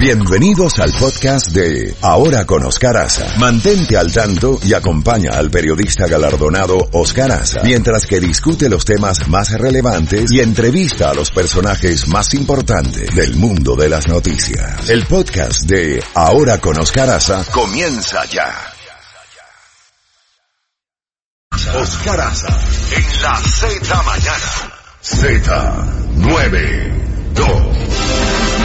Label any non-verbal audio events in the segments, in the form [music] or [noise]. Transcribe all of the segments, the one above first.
Bienvenidos al podcast de Ahora con Oscar Aza. Mantente al tanto y acompaña al periodista galardonado Oscar Aza mientras que discute los temas más relevantes y entrevista a los personajes más importantes del mundo de las noticias. El podcast de Ahora con Oscar Aza comienza ya. Oscar Aza en la Z mañana. Z92.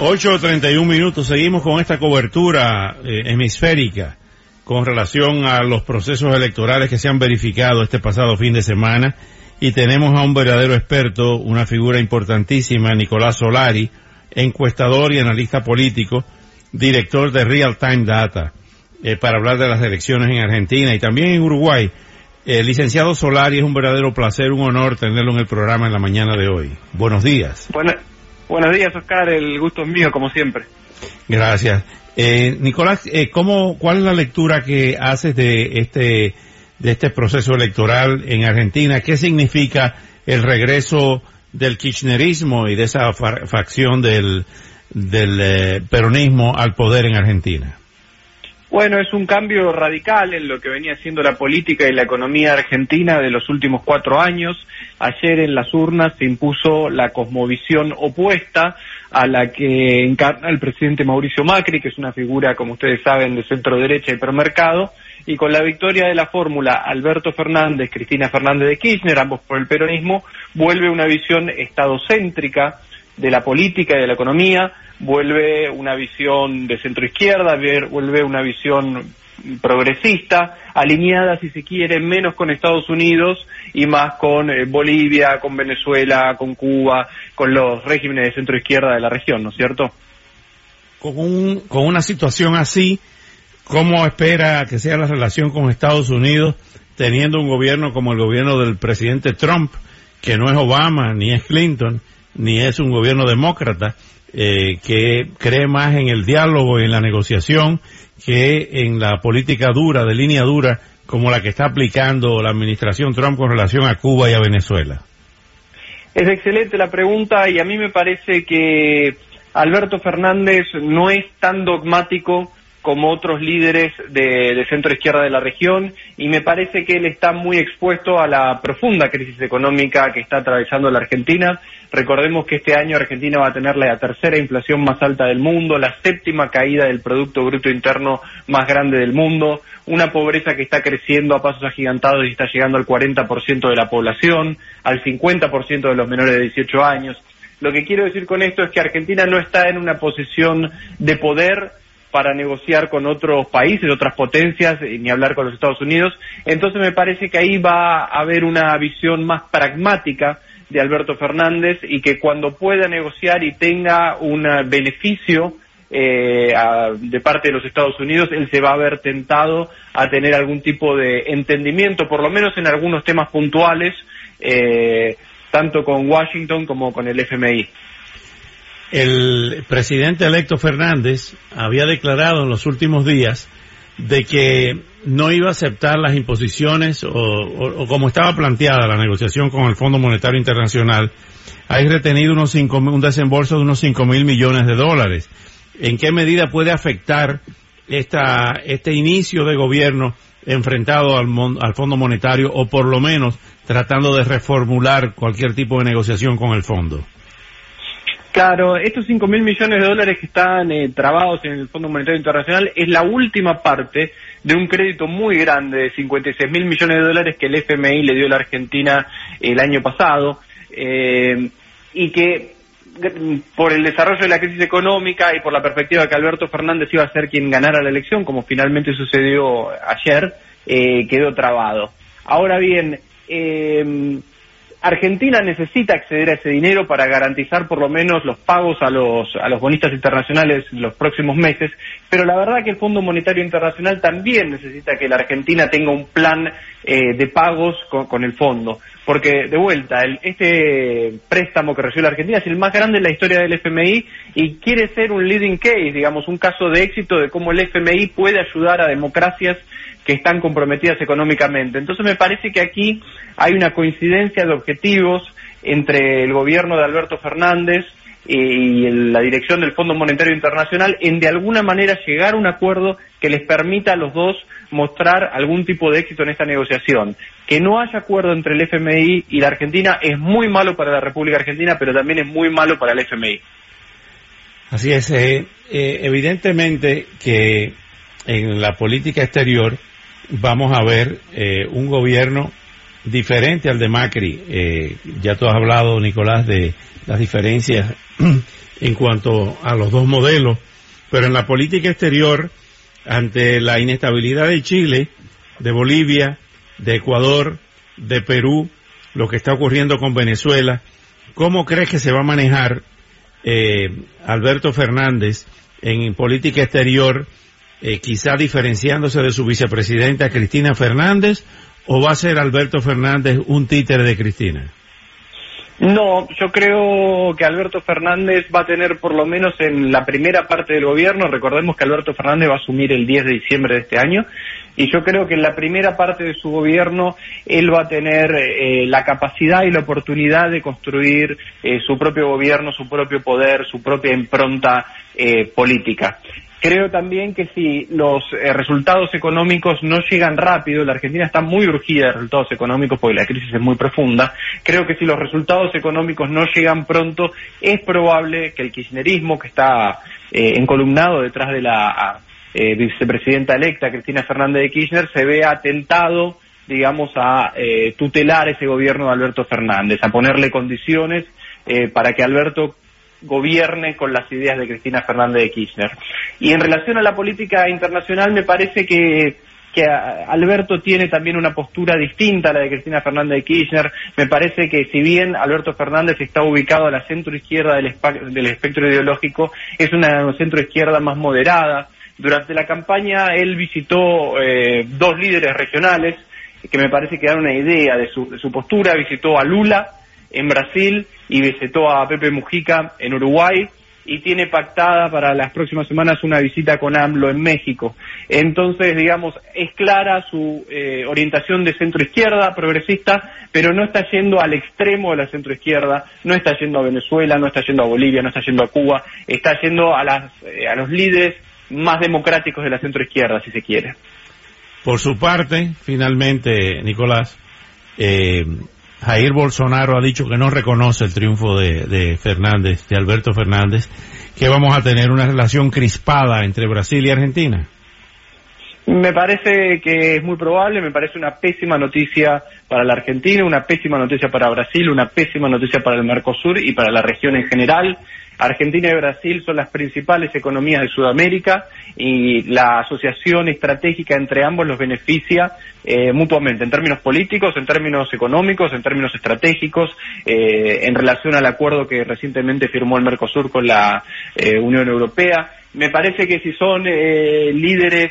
8.31 minutos, seguimos con esta cobertura eh, hemisférica con relación a los procesos electorales que se han verificado este pasado fin de semana y tenemos a un verdadero experto, una figura importantísima, Nicolás Solari, encuestador y analista político, director de Real Time Data, eh, para hablar de las elecciones en Argentina y también en Uruguay. Eh, licenciado Solari, es un verdadero placer, un honor tenerlo en el programa en la mañana de hoy. Buenos días. Bueno, buenos días, Oscar. El gusto es mío, como siempre. Gracias. Eh, Nicolás, eh, ¿cómo, ¿cuál es la lectura que haces de este, de este proceso electoral en Argentina? ¿Qué significa el regreso del kirchnerismo y de esa fa- facción del, del eh, peronismo al poder en Argentina? Bueno, es un cambio radical en lo que venía siendo la política y la economía argentina de los últimos cuatro años. Ayer en las urnas se impuso la cosmovisión opuesta a la que encarna el presidente Mauricio Macri, que es una figura, como ustedes saben, de centro derecha y permercado, y con la victoria de la fórmula Alberto Fernández, Cristina Fernández de Kirchner, ambos por el peronismo, vuelve una visión estadocéntrica de la política y de la economía, vuelve una visión de centro izquierda, vuelve una visión progresista, alineada, si se quiere, menos con Estados Unidos y más con eh, Bolivia, con Venezuela, con Cuba, con los regímenes de centro izquierda de la región, ¿no es cierto? Con, un, con una situación así, ¿cómo espera que sea la relación con Estados Unidos teniendo un gobierno como el gobierno del presidente Trump, que no es Obama, ni es Clinton, ni es un gobierno demócrata, eh, que cree más en el diálogo y en la negociación que en la política dura, de línea dura, como la que está aplicando la administración Trump con relación a Cuba y a Venezuela? Es excelente la pregunta y a mí me parece que Alberto Fernández no es tan dogmático como otros líderes de, de centro izquierda de la región y me parece que él está muy expuesto a la profunda crisis económica que está atravesando la Argentina. Recordemos que este año Argentina va a tener la tercera inflación más alta del mundo, la séptima caída del Producto Bruto Interno más grande del mundo, una pobreza que está creciendo a pasos agigantados y está llegando al 40% de la población, al 50% de los menores de 18 años. Lo que quiero decir con esto es que Argentina no está en una posición de poder para negociar con otros países, otras potencias, eh, ni hablar con los Estados Unidos. Entonces me parece que ahí va a haber una visión más pragmática de Alberto Fernández y que cuando pueda negociar y tenga un beneficio eh, de parte de los Estados Unidos, él se va a ver tentado a tener algún tipo de entendimiento, por lo menos en algunos temas puntuales, eh, tanto con Washington como con el FMI. El presidente electo Fernández había declarado en los últimos días de que no iba a aceptar las imposiciones o, o, como estaba planteada la negociación con el Fondo Monetario Internacional, hay retenido unos cinco, un desembolso de unos 5 mil millones de dólares. ¿En qué medida puede afectar esta, este inicio de gobierno enfrentado al, al Fondo Monetario o por lo menos tratando de reformular cualquier tipo de negociación con el fondo? Claro, estos 5 mil millones de dólares que están eh, trabados en el Fondo Monetario Internacional es la última parte de un crédito muy grande de 56 mil millones de dólares que el FMI le dio a la Argentina el año pasado eh, y que por el desarrollo de la crisis económica y por la perspectiva de que Alberto Fernández iba a ser quien ganara la elección, como finalmente sucedió ayer, eh, quedó trabado. Ahora bien, eh, Argentina necesita acceder a ese dinero para garantizar por lo menos los pagos a los, a los bonistas internacionales en los próximos meses, pero la verdad que el Fondo Monetario Internacional también necesita que la Argentina tenga un plan eh, de pagos con, con, el fondo, porque de vuelta, el, este préstamo que recibió la Argentina es el más grande en la historia del FMI y quiere ser un leading case, digamos, un caso de éxito de cómo el FMI puede ayudar a democracias que están comprometidas económicamente. Entonces me parece que aquí hay una coincidencia de objetivos entre el gobierno de Alberto Fernández y la dirección del Fondo Monetario Internacional en de alguna manera llegar a un acuerdo que les permita a los dos mostrar algún tipo de éxito en esta negociación. Que no haya acuerdo entre el FMI y la Argentina es muy malo para la República Argentina, pero también es muy malo para el FMI. Así es, eh, eh, evidentemente que en la política exterior vamos a ver eh, un gobierno diferente al de Macri. ya tú has hablado, Nicolás, de las diferencias [clears throat] en cuanto a los dos modelos, pero en la política exterior, ante la inestabilidad de Chile, de Bolivia, de Ecuador, de Perú, lo que está ocurriendo con Venezuela, ¿cómo crees que se va a manejar eh, Alberto Fernández en política exterior, eh, quizá diferenciándose de su vicepresidenta Cristina Fernández, o va a ser Alberto Fernández un títere de Cristina? No, yo creo que Alberto Fernández va a tener por lo menos en la primera parte del gobierno, recordemos que Alberto Fernández va a asumir el 10 de diciembre de este año, y yo creo que en la primera parte de su gobierno él va a tener eh, la capacidad y la oportunidad de construir eh, su propio gobierno, su propio poder, su propia impronta eh, política. Creo también que si los eh, resultados económicos no llegan rápido, la Argentina está muy urgida de resultados económicos porque la crisis es muy profunda, creo que si los resultados económicos no llegan pronto, es probable que el kirchnerismo, que está eh, encolumnado detrás de la eh, vicepresidenta electa, Cristina Fernández de Kirchner, se vea atentado digamos, a tutelar ese gobierno de Alberto Fernández, a ponerle condiciones para que Alberto gobierne con las ideas de Cristina Fernández de Kirchner. Y en relación a la política internacional, me parece que, que Alberto tiene también una postura distinta a la de Cristina Fernández de Kirchner. Me parece que si bien Alberto Fernández está ubicado a la centro izquierda del, del espectro ideológico, es una centro izquierda más moderada. Durante la campaña él visitó eh, dos líderes regionales que me parece que dan una idea de su, de su postura. Visitó a Lula en Brasil y visitó a Pepe Mujica en Uruguay y tiene pactada para las próximas semanas una visita con AMLO en México. Entonces, digamos, es clara su eh, orientación de centro izquierda, progresista, pero no está yendo al extremo de la centro izquierda, no está yendo a Venezuela, no está yendo a Bolivia, no está yendo a Cuba, está yendo a, las, eh, a los líderes más democráticos de la centro izquierda, si se quiere. Por su parte, finalmente, Nicolás, eh, Jair Bolsonaro ha dicho que no reconoce el triunfo de, Fernández, de Alberto Fernández, que vamos a tener una relación crispada entre Brasil y Argentina. Me parece que es muy probable, me parece una pésima noticia para la Argentina, una pésima noticia para Brasil, una pésima noticia para el Mercosur y para la región en general. Argentina y Brasil son las principales economías de Sudamérica y la asociación estratégica entre ambos los beneficia eh, mutuamente en términos políticos, en términos económicos, en términos estratégicos, eh, en relación al acuerdo que recientemente firmó el Mercosur con la eh, Unión Europea. Me parece que si son líderes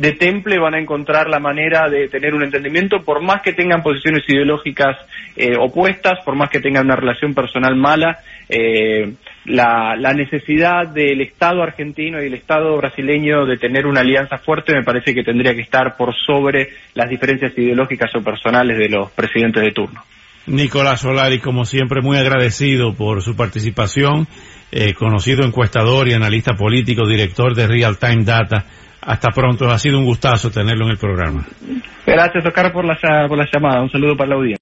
de temple van a encontrar la manera de tener un entendimiento, por más que tengan posiciones ideológicas eh, opuestas, por más que tengan una relación personal mala, eh, la, necesidad del Estado argentino y el Estado brasileño de tener una alianza fuerte me parece que tendría que estar por sobre las diferencias ideológicas o personales de los presidentes de turno. Nicolás Solari, como siempre, muy agradecido por su participación, eh, conocido encuestador y analista político, director de Real Time Data hasta pronto, ha sido un gustazo tenerlo en el programa. Gracias, Oscar, por la, por la llamada. Un saludo para la audiencia.